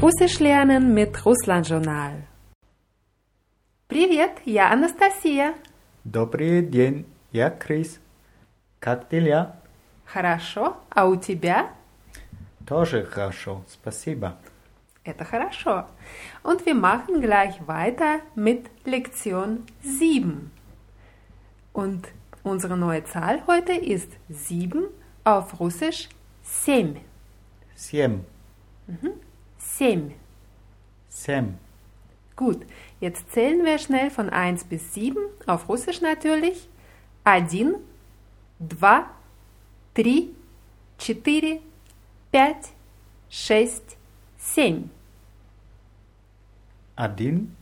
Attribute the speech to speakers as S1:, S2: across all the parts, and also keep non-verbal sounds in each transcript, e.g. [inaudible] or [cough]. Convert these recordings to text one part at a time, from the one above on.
S1: Russisch lernen mit Russland-Journal. Привет, я Анастасия.
S2: Добрый день, я Крис. Как дела?
S1: Хорошо, а у тебя?
S2: Тоже хорошо, спасибо.
S1: Это хорошо. Und wir machen gleich weiter mit Lektion 7. Und unsere neue Zahl heute ist 7 auf Russisch семь.
S2: Семь,
S1: Семь.
S2: семь,
S1: Gut, jetzt zählen wir schnell von 1 bis 7, auf Russisch natürlich. Один, два, три, четыре, пять, шесть, семь.
S2: один,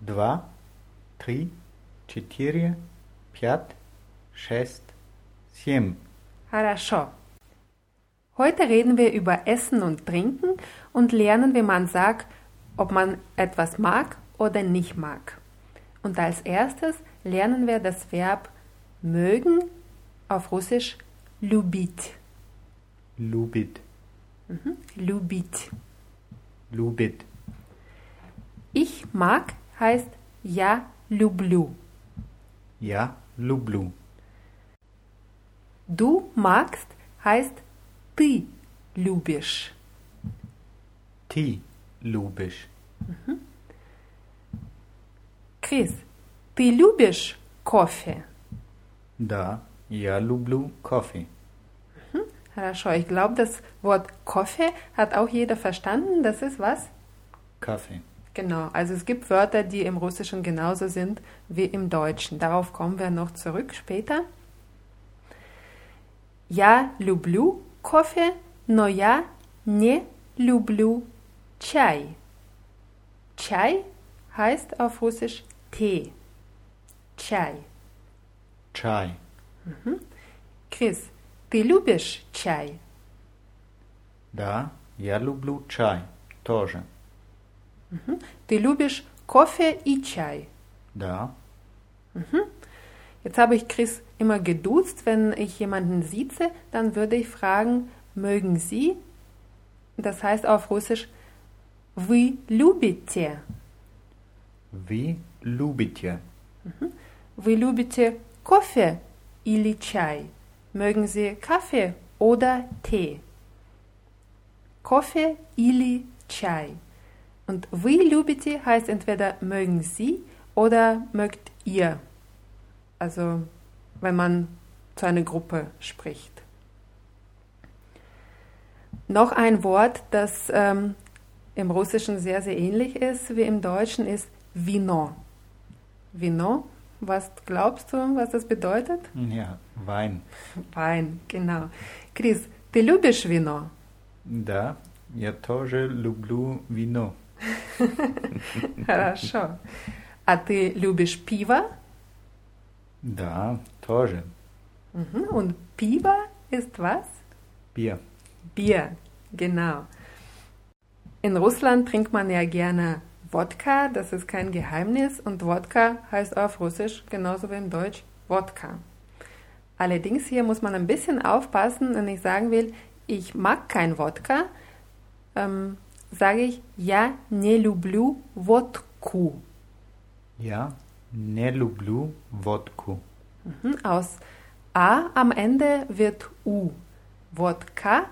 S2: два, три, четыре, пять, шесть, семь.
S1: Хорошо. Heute reden wir über Essen und Trinken und lernen, wie man sagt, ob man etwas mag oder nicht mag. Und als erstes lernen wir das Verb mögen auf Russisch любить.
S2: Любит,
S1: Любить.
S2: любит.
S1: Ich mag heißt я люблю.
S2: Я люблю.
S1: Du magst heißt ты любишь.
S2: Ты любишь.
S1: Chris, ты любишь кофе?
S2: Да, я люблю кофе.
S1: Хорошо, ich glaube, das Wort Kaffee hat auch jeder verstanden. Das ist was?
S2: Kaffee.
S1: Genau, also es gibt Wörter, die im Russischen genauso sind wie im Deutschen. Darauf kommen wir noch zurück später. Я люблю кофе, но я не люблю чай. Чай heißt auf Russisch Tee. Чай.
S2: Чай.
S1: Chris, ты любишь чай?
S2: Да, я люблю чай. Тоже.
S1: Ты любишь кофе и чай?
S2: Да.
S1: Jetzt habe ich Chris immer geduzt. Wenn ich jemanden sieze, dann würde ich fragen, mögen Sie? Das heißt auf Russisch, вы любите?
S2: Вы любите.
S1: Вы любите кофе или чай? Mögen Sie Kaffee oder Tee? Кофе или чай? Und вы любите heißt entweder mögen Sie oder mögt ihr. Also wenn man zu einer Gruppe spricht. Noch ein Wort, das ähm, im Russischen sehr, sehr ähnlich ist wie im Deutschen, ist Vino. Vino, was glaubst du, was das bedeutet?
S2: Ja, Wein.
S1: Wein, genau. Chris, ты любишь вино?
S2: Да, я тоже люблю вино. [laughs]
S1: Хорошо. А ты любишь пиво?
S2: Да, тоже.
S1: Mhm. Und Piva ist was?
S2: Bier.
S1: Bier, genau. In Russland trinkt man ja gerne Wodka, das ist kein Geheimnis. Und Wodka heißt auf Russisch genauso wie im Deutsch Wodka. Allerdings hier muss man ein bisschen aufpassen, wenn ich sagen will, ich mag kein Wodka, ähm, sage ich я не люблю водку.
S2: Я не люблю водку.
S1: Mhm. Aus A am Ende wird U. Wodka,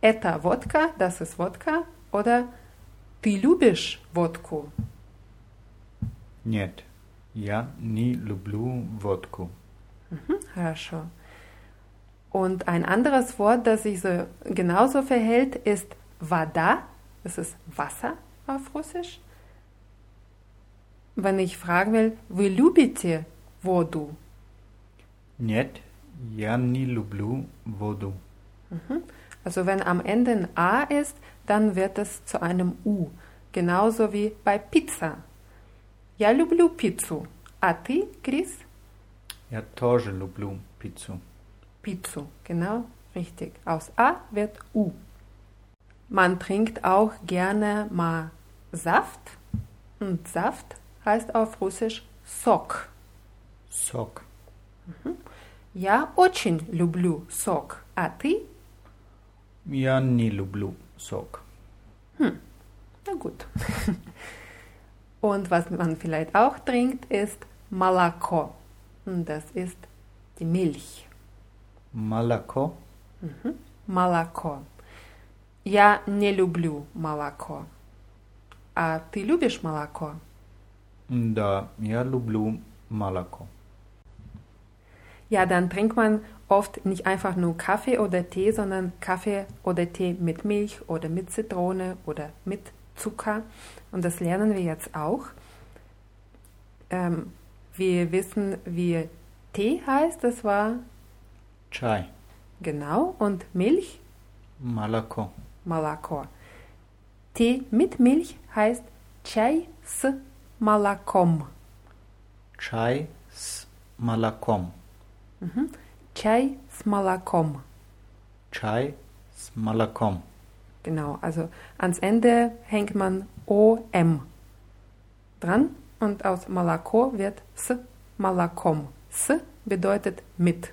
S1: это Wodka, das ist Wodka. Oder ты любишь водку?
S2: Нет, я не люблю водку.
S1: Mhm, Хорошо. Und ein anderes Wort, das sich so genauso verhält, ist вода. Das ist Wasser auf Russisch. Wenn ich fragen will, вы любите воду?
S2: Нет, я не люблю воду.
S1: Also wenn am Ende ein A ist, dann wird es zu einem U. Genauso wie bei Pizza. Я люблю пиццу. А ты, Chris?
S2: Я тоже люблю пиццу.
S1: Pizzu, genau, richtig. Aus A wird U. Man trinkt auch gerne mal Saft. Und Saft heißt auf Russisch Sok.
S2: Сок.
S1: Я очень люблю сок. А ты?
S2: Я не люблю сок.
S1: Na gut. [laughs] Und was man vielleicht auch trinkt, ist Malako. Und das ist die Milch.
S2: Молоко.
S1: Молоко. Я не люблю молоко. А ты любишь молоко?
S2: Да, я люблю молоко.
S1: Ja, dann trinkt man oft nicht einfach nur Kaffee oder Tee, sondern Kaffee oder Tee mit Milch oder mit Zitrone oder mit Zucker. Und das lernen wir jetzt auch. Ähm, wir wissen, wie Tee heißt. Das war
S2: Чай.
S1: genau. Und Milch,
S2: Молоко.
S1: Malako. Tee mit Milch heißt Chai с молоком.
S2: Чай с молоком.
S1: Chai с молоком.
S2: Чай с молоком.
S1: Genau, also ans Ende hängt man OM dran und aus Malako wird S Malakom. S bedeutet mit.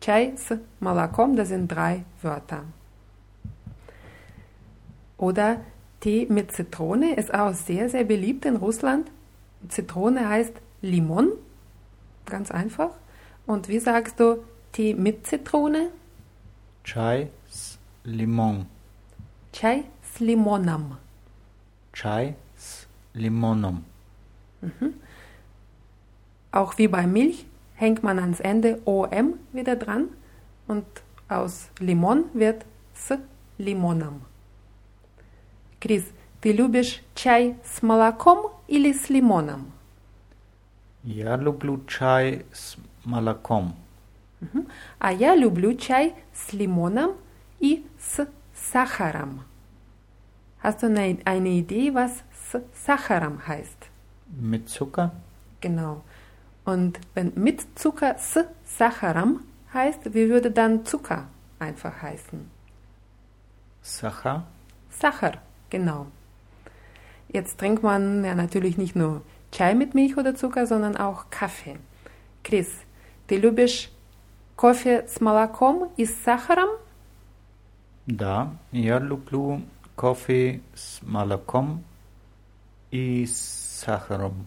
S1: Chai s Malakom, das sind drei Wörter. Oder Tee mit Zitrone ist auch sehr, sehr beliebt in Russland. Zitrone heißt Limon, ganz einfach. Und wie sagst du Tee mit Zitrone?
S2: Chai s Limon.
S1: Chai s Limonam.
S2: Chai s Limonam. Mhm.
S1: Auch wie bei Milch hängt man ans Ende OM wieder dran und aus Limon wird s Limonam. Крис, ты любишь чай с молоком или с лимоном?
S2: Я люблю чай с молоком.
S1: А я люблю чай с лимоном и с сахаром. Hast du eine, eine Idee, was с сахаром heißt?
S2: Mit Zucker?
S1: Genau. Und wenn mit Zucker s Sacharam heißt, wie würde dann Zucker einfach heißen?
S2: Сахар?
S1: Sachar, genau. Jetzt trinkt man ja natürlich nicht nur Chai mit Milch oder Zucker, sondern auch Kaffee. Chris, ты любишь кофе с молоком и с сахаром?
S2: Да, я люблю кофе с молоком и с сахаром.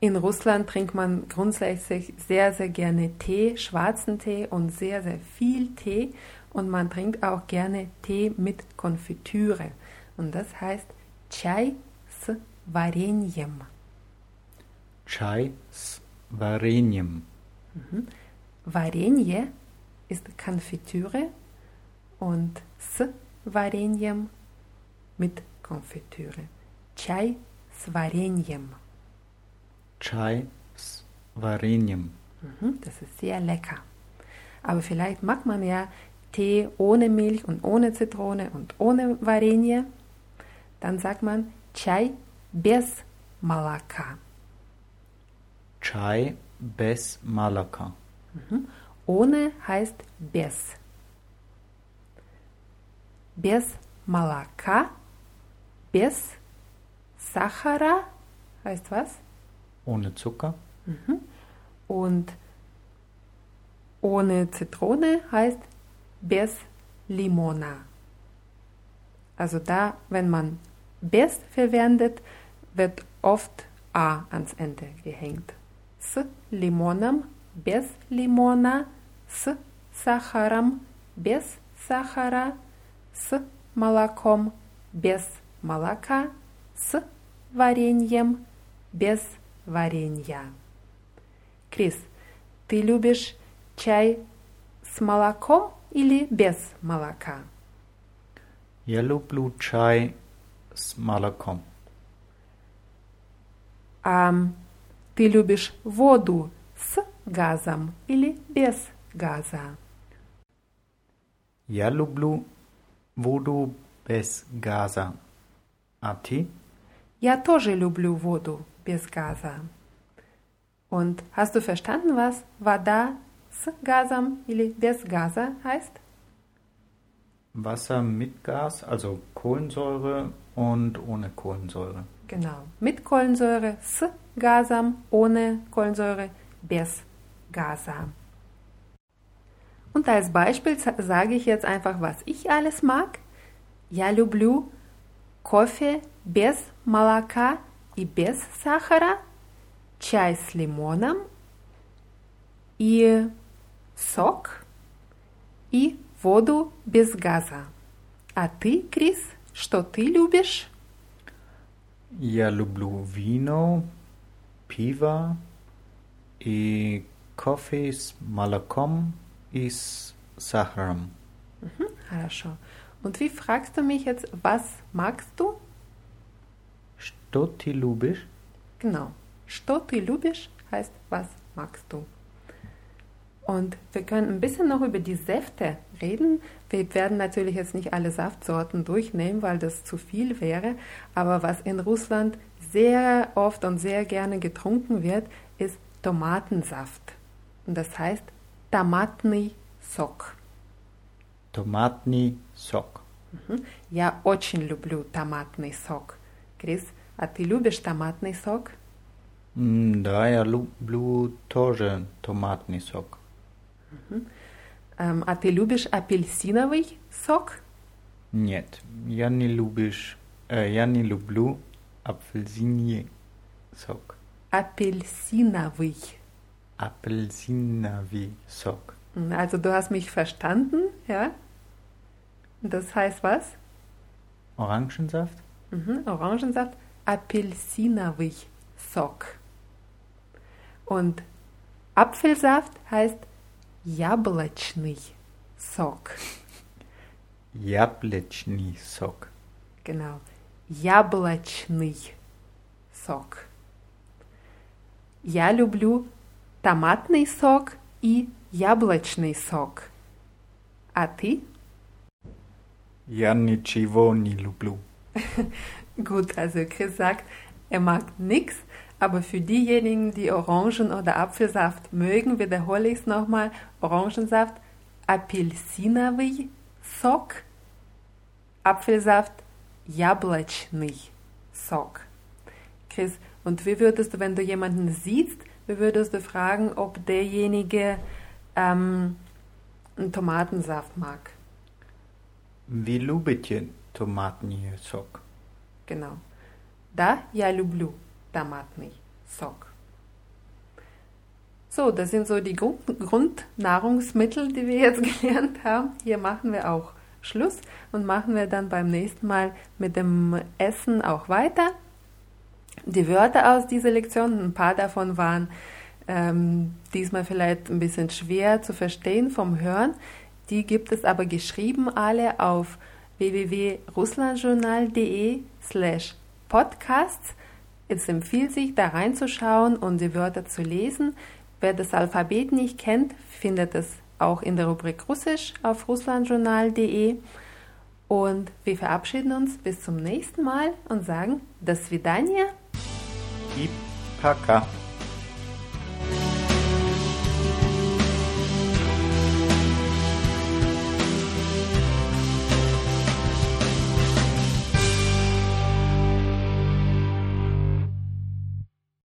S1: In Russland trinkt man grundsätzlich sehr, sehr gerne Tee, schwarzen Tee und sehr, sehr viel Tee. Und man trinkt auch gerne Tee mit Konfitüre. Und das heißt Chai s varenjem.
S2: Chai s varenjem.
S1: Mhm. Varenje ist Konfitüre und s varenjem mit Konfitüre. Chai s varenjem.
S2: Chai s varenjem.
S1: Mhm, das ist sehr lecker. Aber vielleicht mag man ja Tee ohne Milch und ohne Zitrone und ohne Варенье. Dann sagt man Chai без молока.
S2: Чай без молока.
S1: Ohne heißt без. Без молока, без сахара heißt was?
S2: Ohne Zucker.
S1: Und ohne Zitrone heißt без limona. Also da, wenn man без verwendet, wird oft A ans Ende gehängt. С лимоном, без лимона, с сахаром, без сахара, с молоком, без молока, с вареньем, без варенья. Крис, ты любишь чай с молоком или без молока?
S2: Я люблю чай с молоком.
S1: А ты любишь воду с газом или без газа?
S2: Я люблю воду без газа. А ты?
S1: Я тоже люблю воду без газа. Und hast du verstanden, was вода с газом или без газа heißt?
S2: Wasser mit Gas, also Kohlensäure und ohne Kohlensäure.
S1: Genau. Mit Kohlensäure с газом, ohne Kohlensäure без газа. Und als Beispiel sage ich jetzt einfach, was ich alles mag. Я люблю кофе без молока и без сахара, чай с лимоном и сок и воду без газа. А ты, Крис, что ты любишь?
S2: Я люблю вино, пиво и кофе с молоком и с сахаром.
S1: Mhm, хорошо. Und wie fragst du mich jetzt, was magst du?
S2: Что ты любишь?
S1: Genau. Что ты любишь heißt, was magst du? Und wir können ein bisschen noch über die Säfte reden. Wir werden natürlich jetzt nicht alle Saftsorten durchnehmen, weil das zu viel wäre. Aber was in Russland sehr oft und sehr gerne getrunken wird, ist Tomatensaft. Und das heißt Tomatный сок.
S2: Томатный сок.
S1: Mhm. Я очень люблю томатный сок. Крис, а ты любишь томатный сок?
S2: М, Да, я люблю тоже томатный сок.
S1: Mhm. a ty lubisz
S2: apelsinowy sok? Nie, ja nie lubisz, ja nie lubię apelsinowy
S1: sok.
S2: Apelsinowy. Apelsinowy
S1: sok. Also du hast mich verstanden, ja? Das heißt was?
S2: Orangensaft.
S1: Mhm, Orangensaft, apelsinowy sok. Und Apfelsaft heißt яблочный сок.
S2: Яблочный сок.
S1: Genau. Яблочный сок. Я люблю томатный сок и яблочный сок. А ты?
S2: Я ничего не люблю. [laughs]
S1: Gut, also Chris sagt, er mag nichts, aber für diejenigen, die Orangen- oder Apfelsaft mögen, wiederhole ich es nochmal, Orangensaft, апельсиновый сок, Apfelsaft, яблочный сок. Chris, und wie würdest du, wenn du jemanden siehst, wie würdest du fragen, ob derjenige ähm, einen Tomatensaft mag?
S2: Вы любите томатный сок?
S1: Genau. Да, я люблю Tamatni Sok. So, das sind so die Grundnahrungsmittel, die wir jetzt [laughs] gelernt haben. Hier machen wir auch Schluss und machen wir dann beim nächsten Mal mit dem Essen auch weiter. Die Wörter aus dieser Lektion, ein paar davon waren ähm, diesmal vielleicht ein bisschen schwer zu verstehen vom Hören. Die gibt es aber geschrieben alle auf www.russlandjournal.de slash podcasts. Es empfiehlt sich, da reinzuschauen und die Wörter zu lesen. Wer das Alphabet nicht kennt, findet es auch in der Rubrik Russisch auf russlandjournal.de. Und wir verabschieden uns bis zum nächsten Mal und sagen, das Vidania.
S2: И пока.